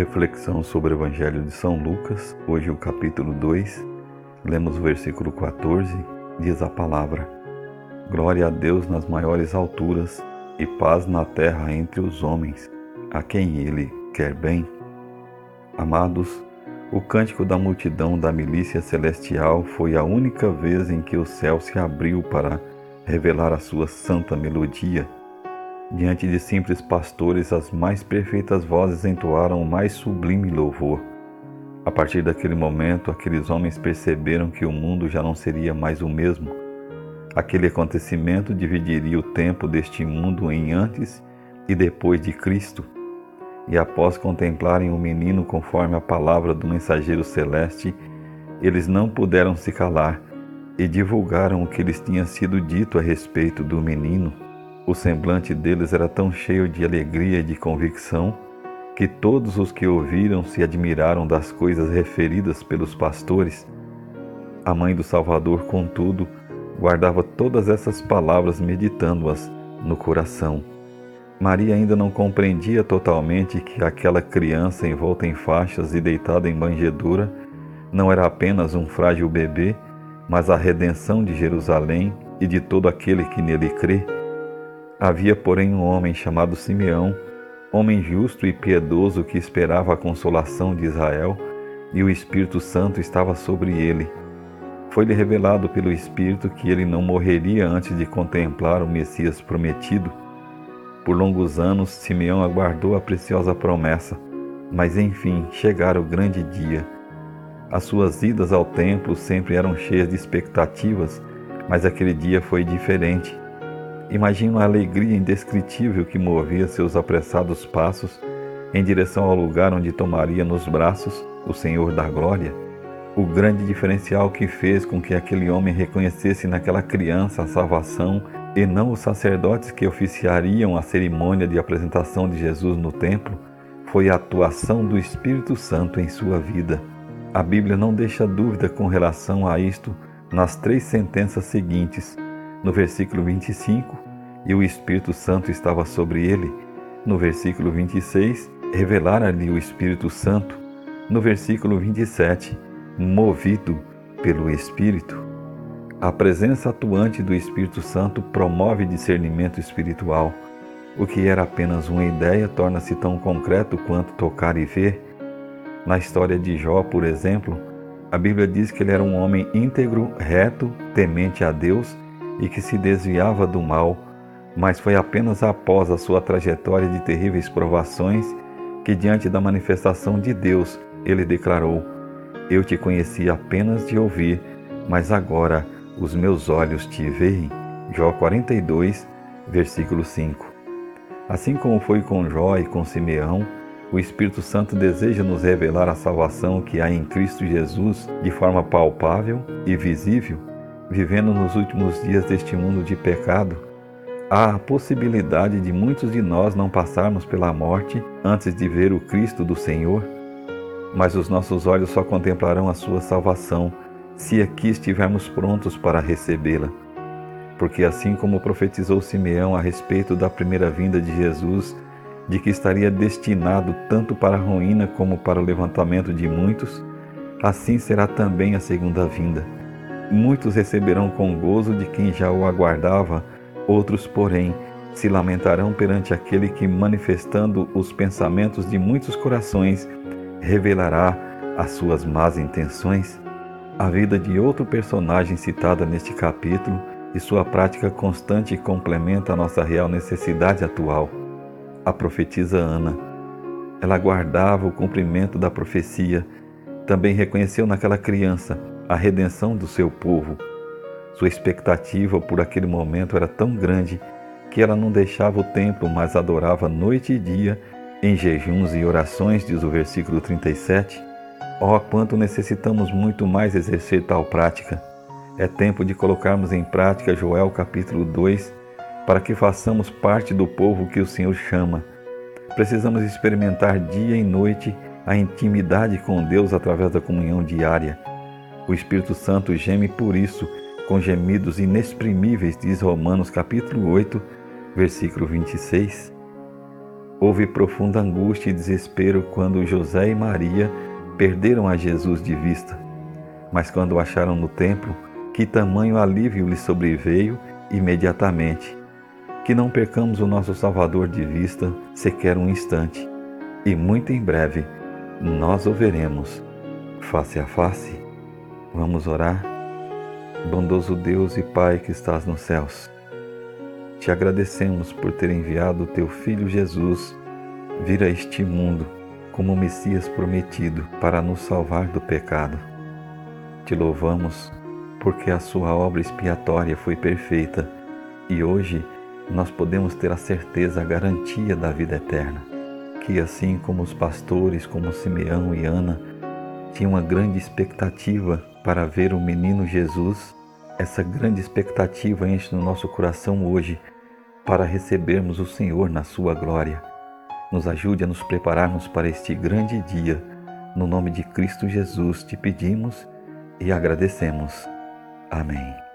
Reflexão sobre o Evangelho de São Lucas, hoje o capítulo 2, lemos o versículo 14, diz a palavra: Glória a Deus nas maiores alturas e paz na terra entre os homens, a quem Ele quer bem. Amados, o cântico da multidão da milícia celestial foi a única vez em que o céu se abriu para revelar a sua santa melodia. Diante de simples pastores, as mais perfeitas vozes entoaram o mais sublime louvor. A partir daquele momento, aqueles homens perceberam que o mundo já não seria mais o mesmo. Aquele acontecimento dividiria o tempo deste mundo em antes e depois de Cristo e após contemplarem o menino conforme a palavra do mensageiro celeste, eles não puderam se calar e divulgaram o que lhes tinha sido dito a respeito do menino. O semblante deles era tão cheio de alegria e de convicção que todos os que ouviram se admiraram das coisas referidas pelos pastores. A mãe do Salvador, contudo, guardava todas essas palavras meditando-as no coração. Maria ainda não compreendia totalmente que aquela criança envolta em faixas e deitada em manjedoura não era apenas um frágil bebê, mas a redenção de Jerusalém e de todo aquele que nele crê. Havia, porém, um homem chamado Simeão, homem justo e piedoso que esperava a consolação de Israel, e o Espírito Santo estava sobre ele. Foi-lhe revelado pelo Espírito que ele não morreria antes de contemplar o Messias prometido. Por longos anos, Simeão aguardou a preciosa promessa, mas enfim chegara o grande dia. As suas idas ao templo sempre eram cheias de expectativas, mas aquele dia foi diferente. Imagina a alegria indescritível que movia seus apressados passos em direção ao lugar onde tomaria nos braços o Senhor da Glória. O grande diferencial que fez com que aquele homem reconhecesse naquela criança a salvação e não os sacerdotes que oficiariam a cerimônia de apresentação de Jesus no templo, foi a atuação do Espírito Santo em sua vida. A Bíblia não deixa dúvida com relação a isto nas três sentenças seguintes. No versículo 25, e o Espírito Santo estava sobre ele. No versículo 26, revelara-lhe o Espírito Santo. No versículo 27, movido pelo Espírito. A presença atuante do Espírito Santo promove discernimento espiritual. O que era apenas uma ideia torna-se tão concreto quanto tocar e ver. Na história de Jó, por exemplo, a Bíblia diz que ele era um homem íntegro, reto, temente a Deus e que se desviava do mal, mas foi apenas após a sua trajetória de terríveis provações que, diante da manifestação de Deus, ele declarou: Eu te conheci apenas de ouvir, mas agora os meus olhos te veem. Jó 42, versículo 5. Assim como foi com Jó e com Simeão, o Espírito Santo deseja nos revelar a salvação que há em Cristo Jesus de forma palpável e visível, vivendo nos últimos dias deste mundo de pecado. Há a possibilidade de muitos de nós não passarmos pela morte antes de ver o Cristo do Senhor, mas os nossos olhos só contemplarão a sua salvação se aqui estivermos prontos para recebê-la. Porque assim como profetizou Simeão a respeito da primeira vinda de Jesus, de que estaria destinado tanto para a ruína como para o levantamento de muitos, assim será também a segunda vinda. Muitos receberão com gozo de quem já o aguardava, outros, porém, se lamentarão perante aquele que, manifestando os pensamentos de muitos corações, revelará as suas más intenções a vida de outro personagem citada neste capítulo e sua prática constante complementa a nossa real necessidade atual. A profetisa Ana. Ela guardava o cumprimento da profecia, também reconheceu naquela criança a redenção do seu povo. Sua expectativa por aquele momento era tão grande que ela não deixava o templo, mas adorava noite e dia em jejuns e orações, diz o versículo 37. Oh, quanto necessitamos muito mais exercer tal prática. É tempo de colocarmos em prática Joel capítulo 2, para que façamos parte do povo que o Senhor chama. Precisamos experimentar dia e noite a intimidade com Deus através da comunhão diária. O Espírito Santo geme por isso, com gemidos inexprimíveis, diz Romanos capítulo 8, versículo 26. Houve profunda angústia e desespero quando José e Maria perderam a Jesus de vista. Mas quando o acharam no templo, que tamanho alívio lhe sobreveio imediatamente. Que não percamos o nosso Salvador de vista sequer um instante, e muito em breve nós o veremos face a face. Vamos orar. Bondoso Deus e Pai que estás nos céus, te agradecemos por ter enviado o teu Filho Jesus vir a este mundo como Messias prometido para nos salvar do pecado. Te louvamos porque a sua obra expiatória foi perfeita e hoje nós podemos ter a certeza, a garantia da vida eterna. Que assim como os pastores, como Simeão e Ana, tinham uma grande expectativa para ver o menino Jesus, essa grande expectativa enche no nosso coração hoje para recebermos o Senhor na sua glória. Nos ajude a nos prepararmos para este grande dia. No nome de Cristo Jesus te pedimos e agradecemos. Amém.